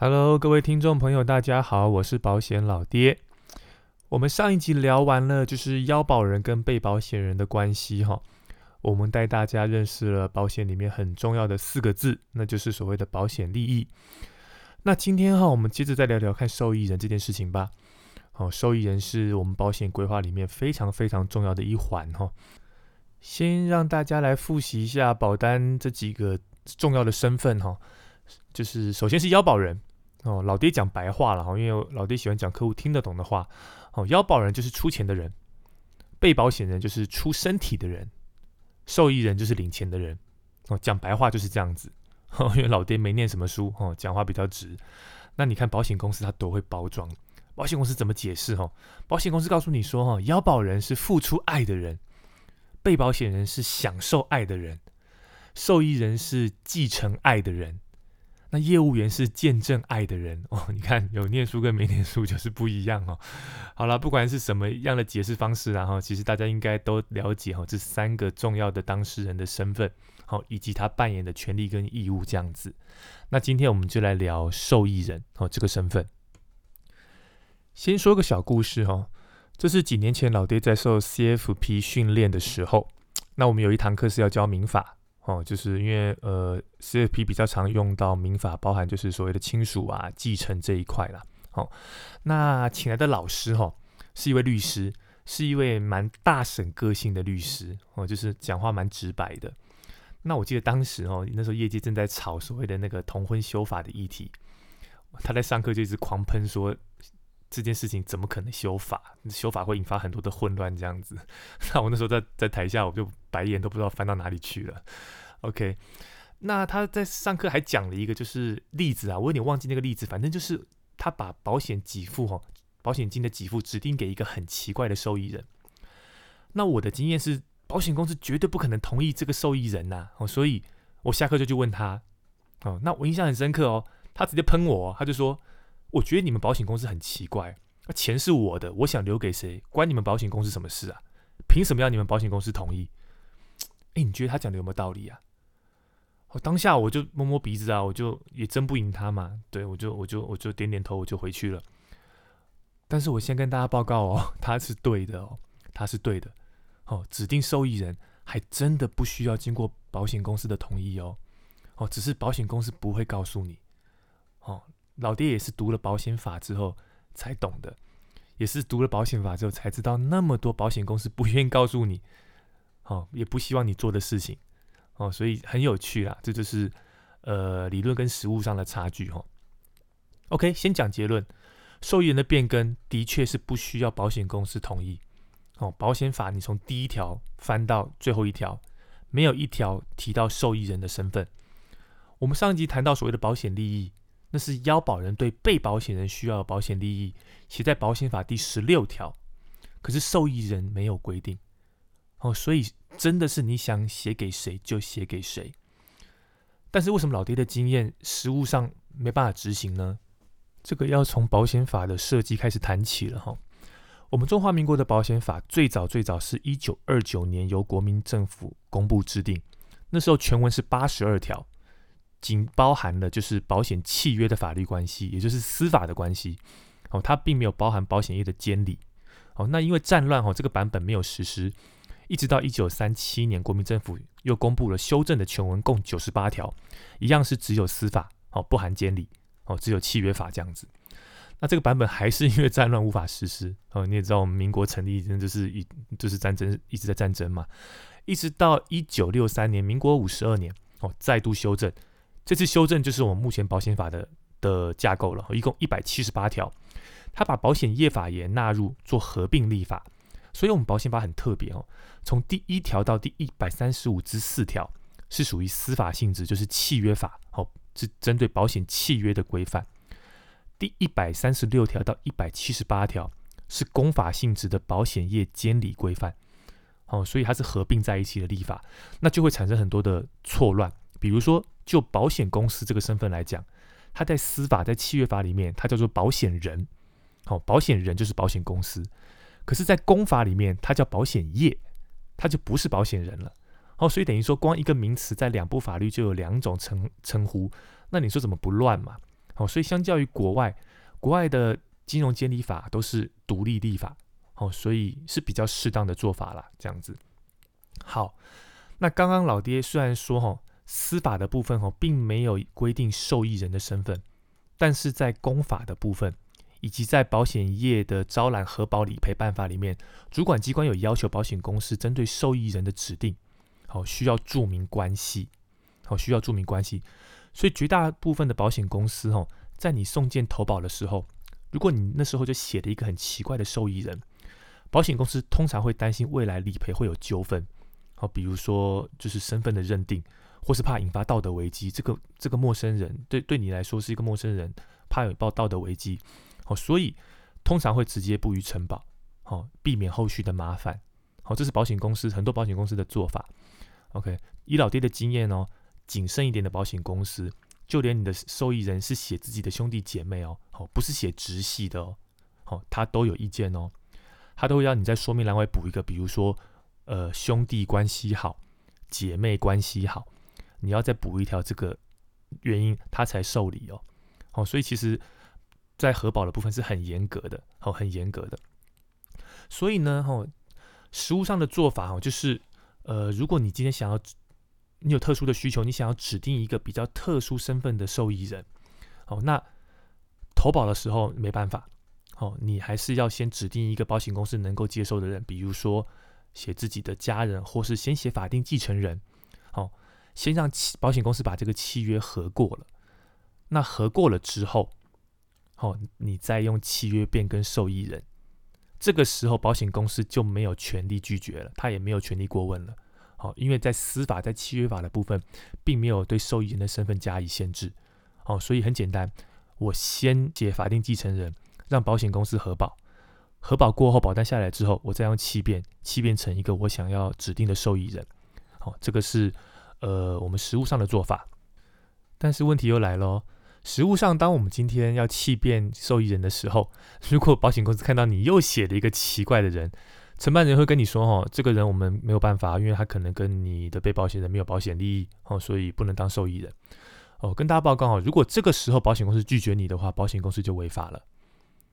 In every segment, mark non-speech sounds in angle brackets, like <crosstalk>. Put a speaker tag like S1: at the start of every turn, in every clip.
S1: Hello，各位听众朋友，大家好，我是保险老爹。我们上一集聊完了，就是腰保人跟被保险人的关系哈。我们带大家认识了保险里面很重要的四个字，那就是所谓的保险利益。那今天哈，我们接着再聊聊看受益人这件事情吧。哦，受益人是我们保险规划里面非常非常重要的一环哈。先让大家来复习一下保单这几个重要的身份哈，就是首先是腰保人。哦，老爹讲白话了哈，因为老爹喜欢讲客户听得懂的话。哦，腰保人就是出钱的人，被保险人就是出身体的人，受益人就是领钱的人。哦，讲白话就是这样子。哦，因为老爹没念什么书，哦，讲话比较直。那你看保险公司他都会包装，保险公司怎么解释？哈，保险公司告诉你说，哈，腰保人是付出爱的人，被保险人是享受爱的人，受益人是继承爱的人。那业务员是见证爱的人哦，你看有念书跟没念书就是不一样哦。好了，不管是什么样的解释方式，然后其实大家应该都了解哈，这三个重要的当事人的身份，好以及他扮演的权利跟义务这样子。那今天我们就来聊受益人哦这个身份。先说个小故事哈，这是几年前老爹在受 CFP 训练的时候，那我们有一堂课是要教民法。哦，就是因为呃，CFP 比较常用到民法，包含就是所谓的亲属啊、继承这一块啦。好，那请来的老师哈，是一位律师，是一位蛮大审个性的律师哦，就是讲话蛮直白的。那我记得当时哦，那时候业界正在炒所谓的那个同婚修法的议题，他在上课就一直狂喷说这件事情怎么可能修法？修法会引发很多的混乱这样子。<laughs> 那我那时候在在台下，我就白眼都不知道翻到哪里去了。OK，那他在上课还讲了一个就是例子啊，我有点忘记那个例子，反正就是他把保险给付哈，保险金的给付指定给一个很奇怪的受益人。那我的经验是，保险公司绝对不可能同意这个受益人呐，哦，所以我下课就去问他，哦，那我印象很深刻哦，他直接喷我，他就说，我觉得你们保险公司很奇怪，钱是我的，我想留给谁，关你们保险公司什么事啊？凭什么要你们保险公司同意？哎，你觉得他讲的有没有道理啊？我当下我就摸摸鼻子啊，我就也争不赢他嘛，对我就我就我就点点头，我就回去了。但是我先跟大家报告哦，<laughs> 他是对的哦，他是对的哦。指定受益人还真的不需要经过保险公司的同意哦，哦，只是保险公司不会告诉你哦。老爹也是读了保险法之后才懂的，也是读了保险法之后才知道那么多保险公司不愿意告诉你，哦，也不希望你做的事情。哦，所以很有趣啦，这就是呃理论跟实物上的差距哈。OK，先讲结论，受益人的变更的确是不需要保险公司同意。哦，保险法你从第一条翻到最后一条，没有一条提到受益人的身份。我们上一集谈到所谓的保险利益，那是腰保人对被保险人需要的保险利益，写在保险法第十六条，可是受益人没有规定。哦，所以真的是你想写给谁就写给谁，但是为什么老爹的经验实务上没办法执行呢？这个要从保险法的设计开始谈起了哈。我们中华民国的保险法最早最早是一九二九年由国民政府公布制定，那时候全文是八十二条，仅包含了就是保险契约的法律关系，也就是司法的关系。哦，它并没有包含保险业的监理。哦，那因为战乱哦，这个版本没有实施。一直到一九三七年，国民政府又公布了修正的全文，共九十八条，一样是只有司法，哦，不含监理，哦，只有契约法这样子。那这个版本还是因为战乱无法实施，哦，你也知道，我们民国成立，真就是一就是战争一直在战争嘛。一直到一九六三年，民国五十二年，哦，再度修正，这次修正就是我们目前保险法的的架构了，一共一百七十八条，它把保险业法也纳入做合并立法。所以，我们保险法很特别哦。从第一条到第一百三十五之四条是属于司法性质，就是契约法，哦，是针对保险契约的规范。第一百三十六条到一百七十八条是公法性质的保险业监理规范，哦，所以它是合并在一起的立法，那就会产生很多的错乱。比如说，就保险公司这个身份来讲，它在司法在契约法里面，它叫做保险人，哦，保险人就是保险公司。可是，在公法里面，它叫保险业，它就不是保险人了。哦，所以等于说，光一个名词在两部法律就有两种称称呼，那你说怎么不乱嘛？好，所以相较于国外，国外的金融监理法都是独立立法，好，所以是比较适当的做法啦。这样子。好，那刚刚老爹虽然说哈，司法的部分哦，并没有规定受益人的身份，但是在公法的部分。以及在保险业的招揽核保理赔办法里面，主管机关有要求保险公司针对受益人的指定，好需要注明关系，好需要注明关系。所以绝大部分的保险公司，哦，在你送件投保的时候，如果你那时候就写了一个很奇怪的受益人，保险公司通常会担心未来理赔会有纠纷，好，比如说就是身份的认定，或是怕引发道德危机。这个这个陌生人对对你来说是一个陌生人，怕有报道德危机。哦，所以通常会直接不予承保，好，避免后续的麻烦。好，这是保险公司很多保险公司的做法。OK，以老爹的经验哦，谨慎一点的保险公司，就连你的受益人是写自己的兄弟姐妹哦，好，不是写直系的哦，好，他都有意见哦，他都会要你在说明栏外补一个，比如说呃兄弟关系好，姐妹关系好，你要再补一条这个原因，他才受理哦。好，所以其实。在核保的部分是很严格的，哦，很严格的。所以呢，哦，实物上的做法，哦，就是，呃，如果你今天想要，你有特殊的需求，你想要指定一个比较特殊身份的受益人，哦，那投保的时候没办法，哦，你还是要先指定一个保险公司能够接受的人，比如说写自己的家人，或是先写法定继承人，好，先让保险公司把这个契约核过了，那核过了之后。好，你再用契约变更受益人，这个时候保险公司就没有权利拒绝了，他也没有权利过问了。好，因为在司法在契约法的部分，并没有对受益人的身份加以限制。好，所以很简单，我先写法定继承人，让保险公司核保，核保过后保单下来之后，我再用契变，契变成一个我想要指定的受益人。好，这个是呃我们实务上的做法。但是问题又来了。实物上，当我们今天要弃变受益人的时候，<laughs> 如果保险公司看到你又写了一个奇怪的人，承办人会跟你说：“哦，这个人我们没有办法，因为他可能跟你的被保险人没有保险利益，哦，所以不能当受益人。”哦，跟大家报告哦，如果这个时候保险公司拒绝你的话，保险公司就违法了。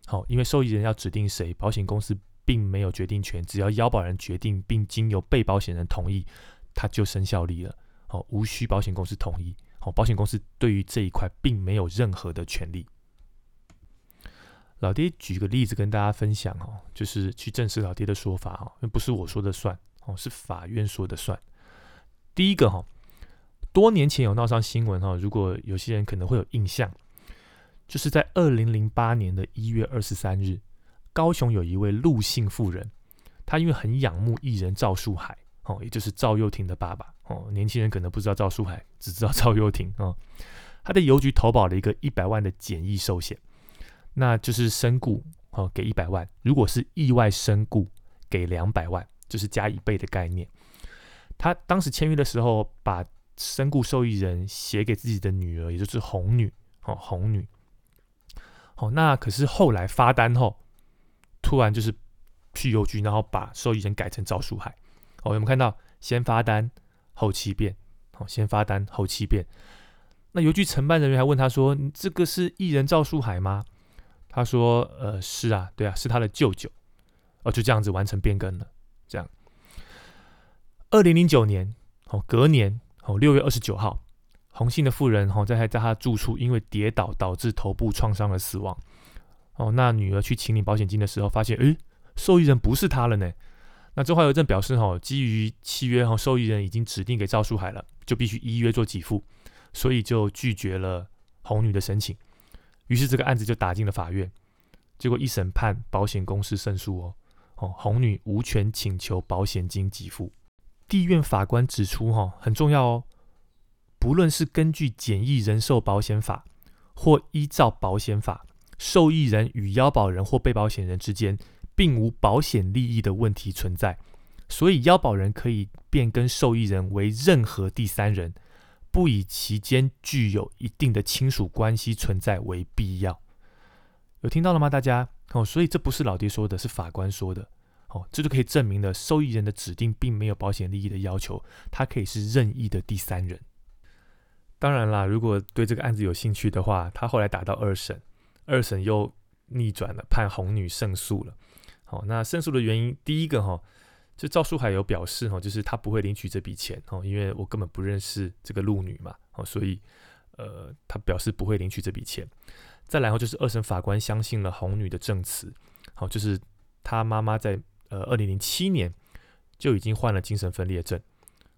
S1: 好，因为受益人要指定谁，保险公司并没有决定权，只要腰保人决定并经由被保险人同意，它就生效力了。好，无需保险公司同意。哦，保险公司对于这一块并没有任何的权利。老爹举个例子跟大家分享哦，就是去证实老爹的说法哦，那不是我说的算哦，是法院说的算。第一个哈，多年前有闹上新闻哈，如果有些人可能会有印象，就是在二零零八年的一月二十三日，高雄有一位陆姓妇人，她因为很仰慕艺人赵树海。哦，也就是赵又廷的爸爸哦，年轻人可能不知道赵书海，只知道赵又廷哦。他的邮局投保了一个一百万的简易寿险，那就是身故哦给一百万，如果是意外身故给两百万，就是加一倍的概念。他当时签约的时候，把身故受益人写给自己的女儿，也就是红女哦，红女。哦，那可是后来发单后，突然就是去邮局，然后把受益人改成赵书海。哦，有没有看到先发单后七变？好，先发单后七变。那邮局承办人员还问他说：“你这个是艺人赵树海吗？”他说：“呃，是啊，对啊，是他的舅舅。”哦，就这样子完成变更了。这样，二零零九年，哦，隔年，哦，六月二十九号，红姓的妇人，哦，在在他住处因为跌倒导致头部创伤而死亡。哦，那女儿去请领保险金的时候，发现，诶，受益人不是他了呢。那中华邮政表示，哈，基于契约和受益人已经指定给赵书海了，就必须依约做给付，所以就拒绝了红女的申请。于是这个案子就打进了法院。结果一审判保险公司胜诉哦，哦，红女无权请求保险金给付。地院法官指出，哈，很重要哦，不论是根据简易人寿保险法或依照保险法，受益人与腰保人或被保险人之间。并无保险利益的问题存在，所以腰保人可以变更受益人为任何第三人，不以其间具有一定的亲属关系存在为必要。有听到了吗，大家？哦，所以这不是老爹说的，是法官说的。哦，这就可以证明了受益人的指定并没有保险利益的要求，他可以是任意的第三人。当然啦，如果对这个案子有兴趣的话，他后来打到二审，二审又逆转了，判红女胜诉了。好，那胜诉的原因，第一个哈，就赵书海有表示哈，就是他不会领取这笔钱哦，因为我根本不认识这个陆女嘛，哦，所以呃，他表示不会领取这笔钱。再然后就是二审法官相信了红女的证词，好，就是他妈妈在呃二零零七年就已经患了精神分裂症，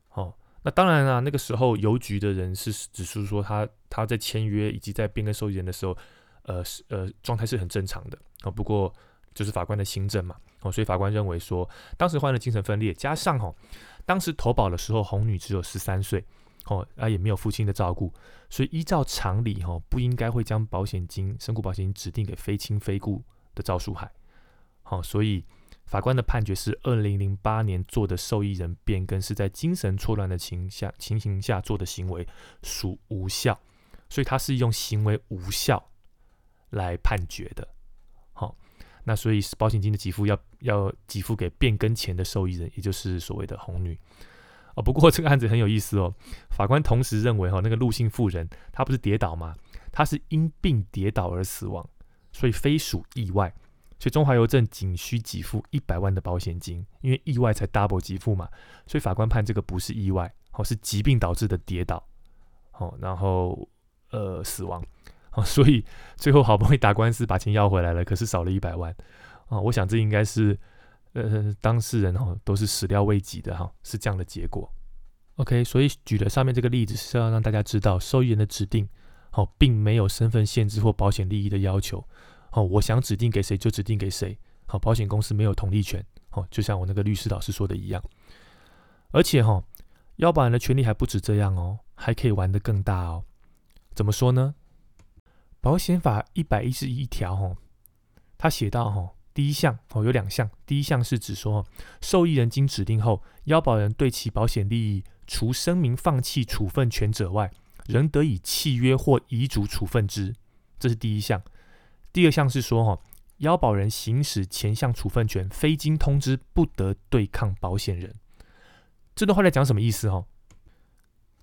S1: 好，那当然啦，那个时候邮局的人是指出说他他在签约以及在变更受益人的时候，呃是呃状态是很正常的，哦，不过就是法官的新政嘛，哦，所以法官认为说当时患了精神分裂，加上哦当时投保的时候红女只有十三岁。哦，啊也没有父亲的照顾，所以依照常理，哈不应该会将保险金、身故保险金指定给非亲非故的赵书海。好，所以法官的判决是，二零零八年做的受益人变更是在精神错乱的情下情形下做的行为，属无效，所以他是用行为无效来判决的。那所以保险金的给付要要给付给变更前的受益人，也就是所谓的红女。哦，不过这个案子很有意思哦。法官同时认为，哈，那个陆姓妇人她不是跌倒吗？她是因病跌倒而死亡，所以非属意外。所以中华邮政仅需给付一百万的保险金，因为意外才 double 给付嘛。所以法官判这个不是意外，哦，是疾病导致的跌倒，哦，然后呃死亡，哦，所以最后好不容易打官司把钱要回来了，可是少了一百万，啊，我想这应该是。呃，当事人哦都是始料未及的哈，是这样的结果。OK，所以举了上面这个例子是要让大家知道，受益人的指定哦，并没有身份限制或保险利益的要求。哦，我想指定给谁就指定给谁。好，保险公司没有同利权。哦，就像我那个律师老师说的一样。而且哈，要保人的权利还不止这样哦，还可以玩得更大哦。怎么说呢？保险法一百一十一条哈，他写到哈。第一项哦，有两项。第一项是指说，受益人经指定后，腰保人对其保险利益，除声明放弃处分权者外，仍得以契约或遗嘱处分之。这是第一项。第二项是说，哈，腰保人行使前项处分权，非经通知，不得对抗保险人。这段话在讲什么意思？哈，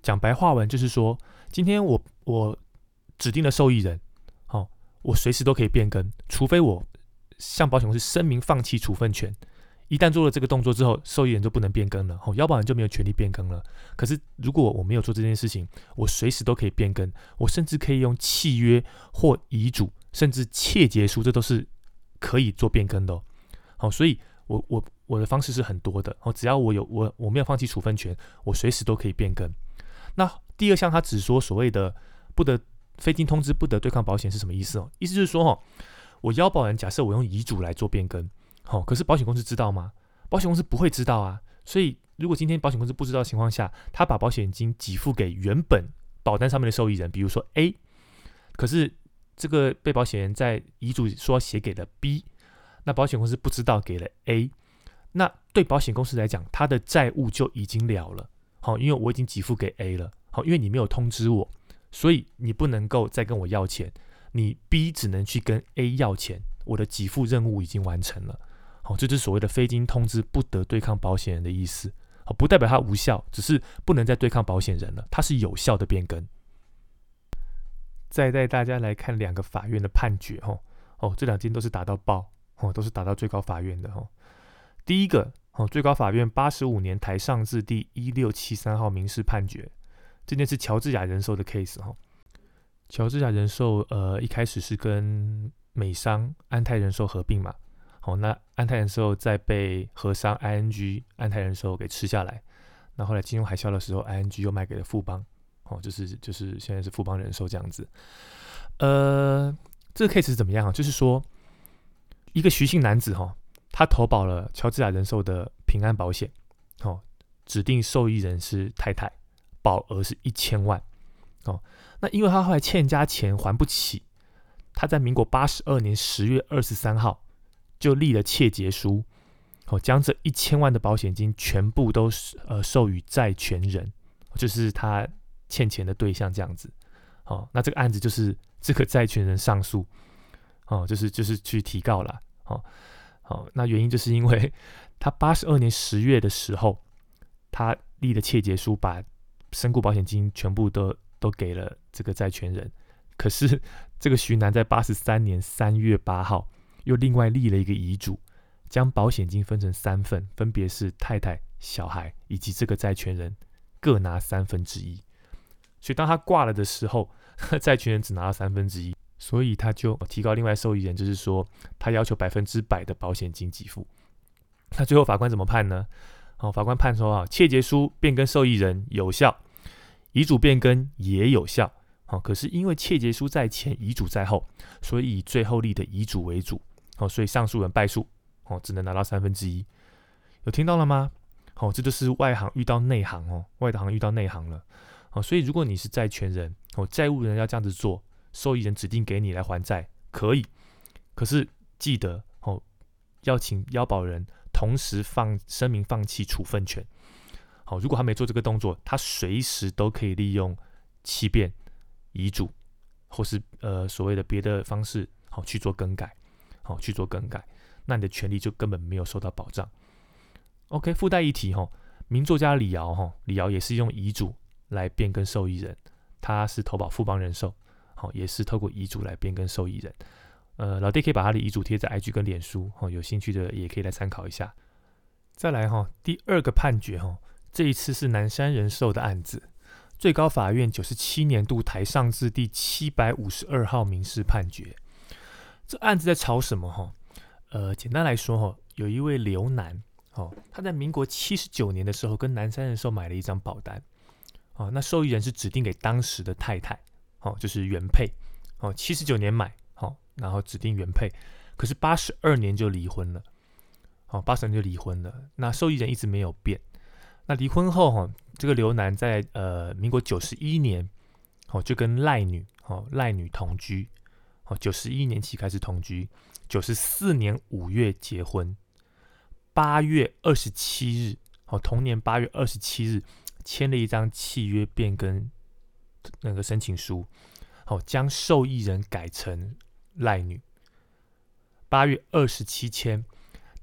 S1: 讲白话文就是说，今天我我指定的受益人，好，我随时都可以变更，除非我。向保险公司声明放弃处分权，一旦做了这个动作之后，受益人就不能变更了，哦，腰保人就没有权利变更了。可是如果我没有做这件事情，我随时都可以变更，我甚至可以用契约或遗嘱，甚至切结书，这都是可以做变更的。好，所以我我我的方式是很多的，哦，只要我有我我没有放弃处分权，我随时都可以变更。那第二项他只说所谓的不得非经通知不得对抗保险是什么意思哦？意思就是说哈。我腰保人，假设我用遗嘱来做变更，好，可是保险公司知道吗？保险公司不会知道啊。所以，如果今天保险公司不知道情况下，他把保险金给付给原本保单上面的受益人，比如说 A，可是这个被保险人在遗嘱说写给了 B，那保险公司不知道给了 A，那对保险公司来讲，他的债务就已经了了。好，因为我已经给付给 A 了，好，因为你没有通知我，所以你不能够再跟我要钱。你 B 只能去跟 A 要钱，我的给付任务已经完成了。好，这就是所谓的非经通知不得对抗保险人的意思。好，不代表它无效，只是不能再对抗保险人了。它是有效的变更。再带大家来看两个法院的判决。哈，哦，这两件都是打到爆，哦，都是打到最高法院的。哈，第一个，哦，最高法院八十五年台上字第一六七三号民事判决，这件是乔治亚人寿的 case。哈。乔治亚人寿，呃，一开始是跟美商安泰人寿合并嘛，好，那安泰人寿再被合商 ING 安泰人寿给吃下来，那后来金融海啸的时候，ING 又卖给了富邦，哦，就是就是现在是富邦人寿这样子，呃，这个 case 是怎么样啊？就是说，一个徐姓男子哈，他投保了乔治亚人寿的平安保险，哦，指定受益人是太太，保额是一千万，哦。那因为他后来欠家钱还不起，他在民国八十二年十月二十三号就立了窃结书，哦，将这一千万的保险金全部都呃授予债权人，就是他欠钱的对象这样子，哦，那这个案子就是这个债权人上诉，哦，就是就是去提告了，哦，好，那原因就是因为他八十二年十月的时候，他立了窃结书，把身故保险金全部都。都给了这个债权人。可是 <laughs> 这个徐南在八十三年三月八号又另外立了一个遗嘱，将保险金分成三份，分别是太太、小孩以及这个债权人各拿三分之一。所以当他挂了的时候，<laughs> 债权人只拿了三分之一，所以他就提高另外受益人，就是说他要求百分之百的保险金给付。那最后法官怎么判呢？哦，法官判说啊，切结书变更受益人有效，遗嘱变更也有效。好，可是因为切结书在前，遗嘱在后，所以以最后立的遗嘱为主。好，所以上诉人败诉，哦，只能拿到三分之一。有听到了吗？好，这就是外行遇到内行哦，外行遇到内行了。好，所以如果你是债权人，哦，债务人要这样子做，受益人指定给你来还债，可以。可是记得哦，要请腰保人。同时放声明放弃处分权。好，如果他没做这个动作，他随时都可以利用欺骗遗嘱，或是呃所谓的别的方式，好去做更改，好去做更改，那你的权利就根本没有受到保障。OK，附带一提哈，名作家李敖哈，李敖也是用遗嘱来变更受益人，他是投保富邦人寿，好也是透过遗嘱来变更受益人。呃，老爹可以把他的遗嘱贴在 IG 跟脸书，哈，有兴趣的也可以来参考一下。再来哈，第二个判决哈，这一次是南山人寿的案子，最高法院九十七年度台上字第七百五十二号民事判决。这案子在吵什么哈？呃，简单来说哈，有一位刘男，哦，他在民国七十九年的时候跟南山人寿买了一张保单，哦，那受益人是指定给当时的太太，哦，就是原配，哦，七十九年买。然后指定原配，可是八十二年就离婚了，哦，八十二年就离婚了。那受益人一直没有变。那离婚后哈，这个刘楠在呃民国九十一年，哦就跟赖女哦赖女同居，哦九十一年起开始同居，九十四年五月结婚，八月二十七日，哦同年八月二十七日签了一张契约变更那个申请书，好将受益人改成。赖女八月二十七签，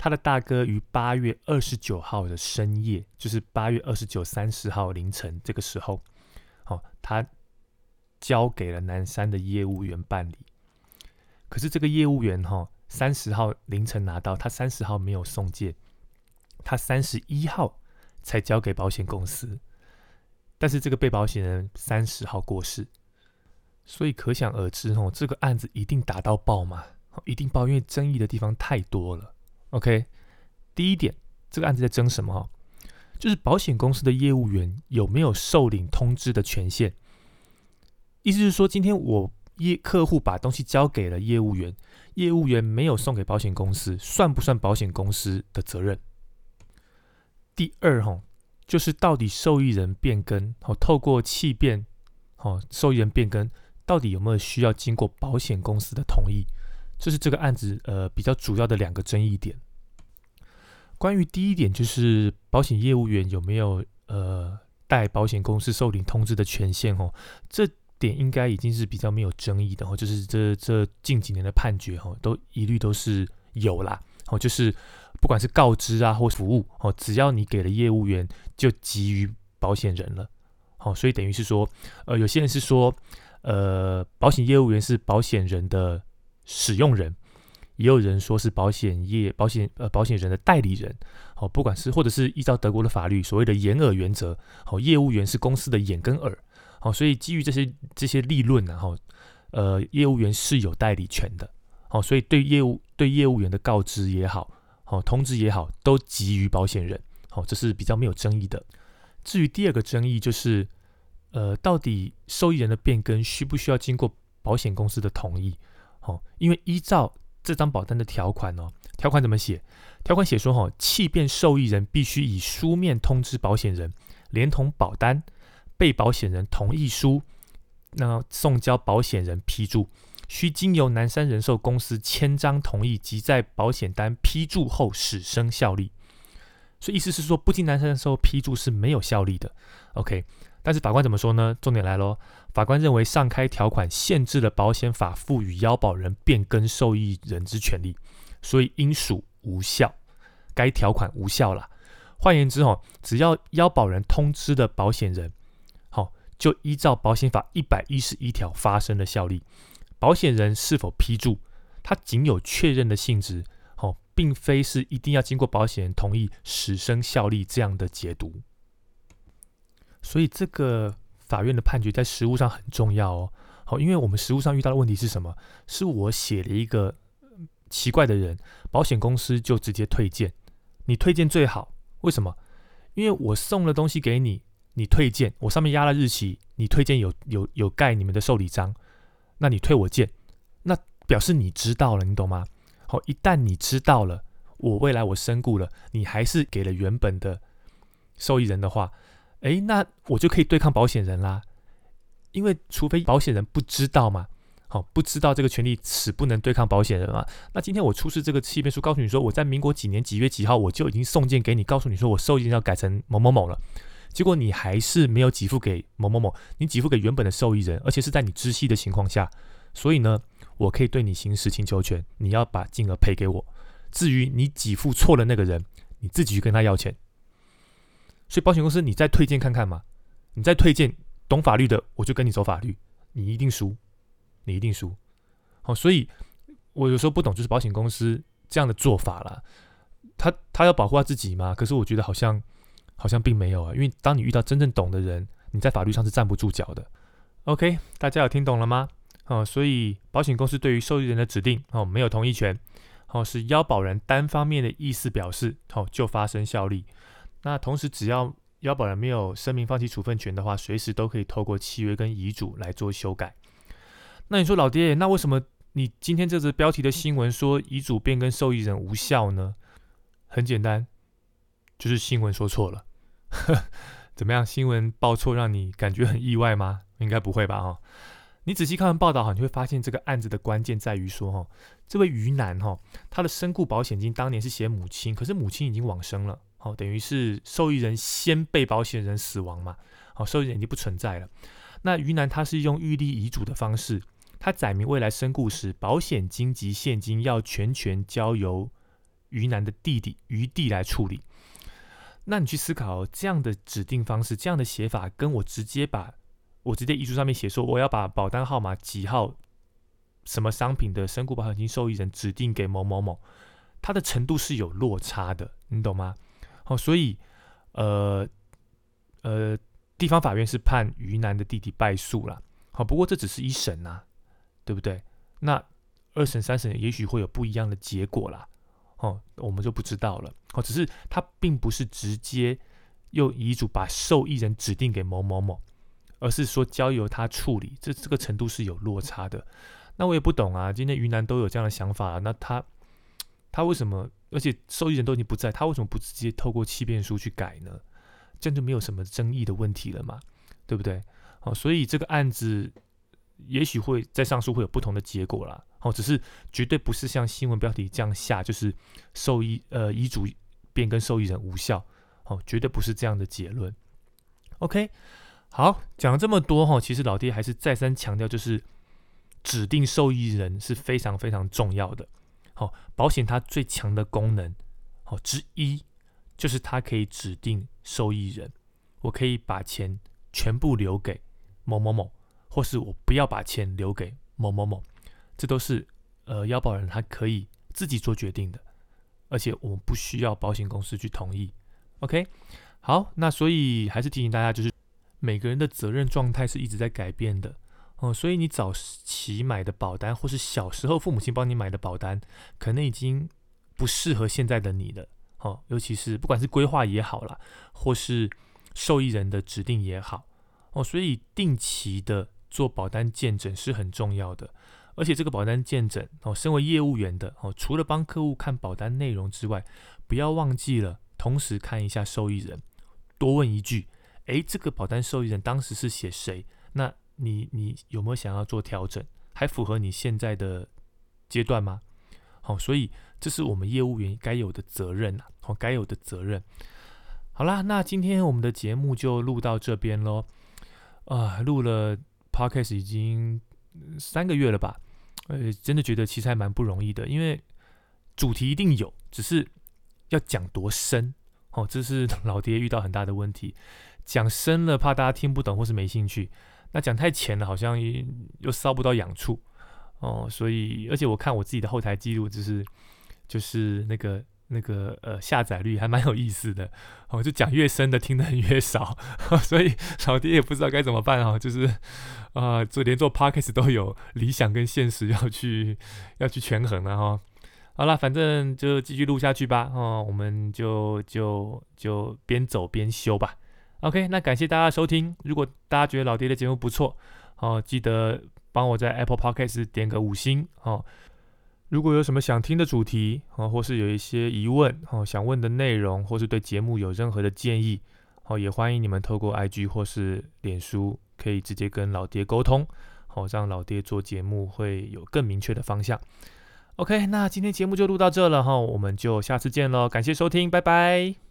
S1: 他的大哥于八月二十九号的深夜，就是八月二十九、三十号凌晨这个时候，哦，他交给了南山的业务员办理。可是这个业务员哈，三十号凌晨拿到，他三十号没有送件，他三十一号才交给保险公司。但是这个被保险人三十号过世。所以可想而知，哦，这个案子一定打到爆嘛，一定爆，因为争议的地方太多了。OK，第一点，这个案子在争什么？哈，就是保险公司的业务员有没有受领通知的权限？意思是说，今天我业客户把东西交给了业务员，业务员没有送给保险公司，算不算保险公司的责任？第二，哈，就是到底受益人变更，哦，透过气变，哦，受益人变更。到底有没有需要经过保险公司的同意？这是这个案子呃比较主要的两个争议点。关于第一点，就是保险业务员有没有呃代保险公司受领通知的权限哦，这点应该已经是比较没有争议的哦。就是这这近几年的判决哦，都一律都是有啦哦，就是不管是告知啊或服务哦，只要你给了业务员，就给予保险人了。哦，所以等于是说，呃，有些人是说。呃，保险业务员是保险人的使用人，也有人说是保险业保险呃保险人的代理人。好，不管是或者是依照德国的法律所谓的眼耳原则，好，业务员是公司的眼跟耳。好，所以基于这些这些立论然后呃，业务员是有代理权的。好，所以对业务对业务员的告知也好，好通知也好，都给予保险人。好，这是比较没有争议的。至于第二个争议就是。呃，到底受益人的变更需不需要经过保险公司的同意？哦，因为依照这张保单的条款哦，条款怎么写？条款写说，哈，弃变受益人必须以书面通知保险人，连同保单、被保险人同意书，那送交保险人批注，需经由南山人寿公司签章同意及在保险单批注后始生效力。所以意思是说，不经南山人寿批注是没有效力的。OK。但是法官怎么说呢？重点来喽，法官认为上开条款限制了保险法赋予腰保人变更受益人之权利，所以应属无效。该条款无效了。换言之，哦，只要腰保人通知的保险人，好，就依照保险法一百一十一条发生了效力。保险人是否批注，它仅有确认的性质，哦，并非是一定要经过保险人同意始生效力这样的解读。所以这个法院的判决在实务上很重要哦。好，因为我们实务上遇到的问题是什么？是我写了一个奇怪的人，保险公司就直接退件。你退件最好，为什么？因为我送了东西给你，你退件，我上面压了日期，你退件有有有盖你们的受理章，那你退我件，那表示你知道了，你懂吗？好，一旦你知道了，我未来我身故了，你还是给了原本的受益人的话，诶，那我就可以对抗保险人啦。因为除非保险人不知道嘛。好，不知道这个权利此不能对抗保险人啊。那今天我出示这个契约书，告诉你说我在民国几年几月几号我就已经送件给你，告诉你说我受益人要改成某某某了。结果你还是没有给付给某某某，你给付给原本的受益人，而且是在你知悉的情况下。所以呢，我可以对你行使请求权，你要把金额赔给我。至于你给付错了那个人，你自己去跟他要钱。所以保险公司，你再推荐看看嘛，你再推荐懂法律的，我就跟你走法律，你一定输。你一定输，好，所以我有时候不懂，就是保险公司这样的做法啦。他他要保护他自己吗？可是我觉得好像好像并没有啊，因为当你遇到真正懂的人，你在法律上是站不住脚的。OK，大家有听懂了吗？哦，所以保险公司对于受益人的指定哦没有同意权，哦是腰保人单方面的意思表示，哦就发生效力。那同时只要腰保人没有声明放弃处分权的话，随时都可以透过契约跟遗嘱来做修改。那你说老爹，那为什么你今天这则标题的新闻说遗嘱变更受益人无效呢？很简单，就是新闻说错了。<laughs> 怎么样？新闻报错让你感觉很意外吗？应该不会吧？哈，你仔细看完报道哈，你会发现这个案子的关键在于说哈，这位余男哈，他的身故保险金当年是写母亲，可是母亲已经往生了，好，等于是受益人先被保险人死亡嘛，好，受益人已经不存在了。那余男他是用预立遗嘱的方式。他载明未来身故时，保险金及现金要全权交由于男的弟弟于弟来处理。那你去思考这样的指定方式，这样的写法，跟我直接把我直接遗嘱上面写说我要把保单号码几号什么商品的身故保险金受益人指定给某某某，它的程度是有落差的，你懂吗？好，所以呃呃，地方法院是判于南的弟弟败诉了。好，不过这只是一审呐。对不对？那二审、三审也许会有不一样的结果啦，哦，我们就不知道了。哦，只是他并不是直接用遗嘱把受益人指定给某某某，而是说交由他处理，这这个程度是有落差的。那我也不懂啊，今天云南都有这样的想法，那他他为什么？而且受益人都已经不在，他为什么不直接透过欺骗书去改呢？这样就没有什么争议的问题了嘛，对不对？好，所以这个案子。也许会在上诉会有不同的结果啦，哦，只是绝对不是像新闻标题这样下，就是受益呃遗嘱变更受益人无效，哦，绝对不是这样的结论。OK，好，讲了这么多哈，其实老爹还是再三强调，就是指定受益人是非常非常重要的。好，保险它最强的功能，好之一就是它可以指定受益人，我可以把钱全部留给某某某。或是我不要把钱留给某某某，这都是呃腰保人他可以自己做决定的，而且我们不需要保险公司去同意。OK，好，那所以还是提醒大家，就是每个人的责任状态是一直在改变的。哦，所以你早期买的保单，或是小时候父母亲帮你买的保单，可能已经不适合现在的你了。哦，尤其是不管是规划也好啦，或是受益人的指定也好。哦，所以定期的。做保单鉴诊是很重要的，而且这个保单鉴诊哦，身为业务员的哦，除了帮客户看保单内容之外，不要忘记了同时看一下受益人，多问一句：诶，这个保单受益人当时是写谁？那你你有没有想要做调整？还符合你现在的阶段吗？好，所以这是我们业务员该有的责任呐，哦，该有的责任。好啦，那今天我们的节目就录到这边喽，啊，录了。Podcast 已经三个月了吧？呃，真的觉得其实还蛮不容易的，因为主题一定有，只是要讲多深哦，这是老爹遇到很大的问题。讲深了怕大家听不懂或是没兴趣，那讲太浅了好像又烧不到痒处哦。所以，而且我看我自己的后台记录，就是就是那个。那个呃下载率还蛮有意思的，哦，就讲越深的听的越少，所以老爹也不知道该怎么办哈，就是啊，做连做 podcast 都有理想跟现实要去要去权衡了哈。好了，反正就继续录下去吧，哦，我们就就就边走边修吧。OK，那感谢大家收听，如果大家觉得老爹的节目不错，哦，记得帮我在 Apple Podcast 点个五星哦。如果有什么想听的主题哦，或是有一些疑问哦，想问的内容，或是对节目有任何的建议，好，也欢迎你们透过 IG 或是脸书，可以直接跟老爹沟通，好，让老爹做节目会有更明确的方向。OK，那今天节目就录到这了哈，我们就下次见喽，感谢收听，拜拜。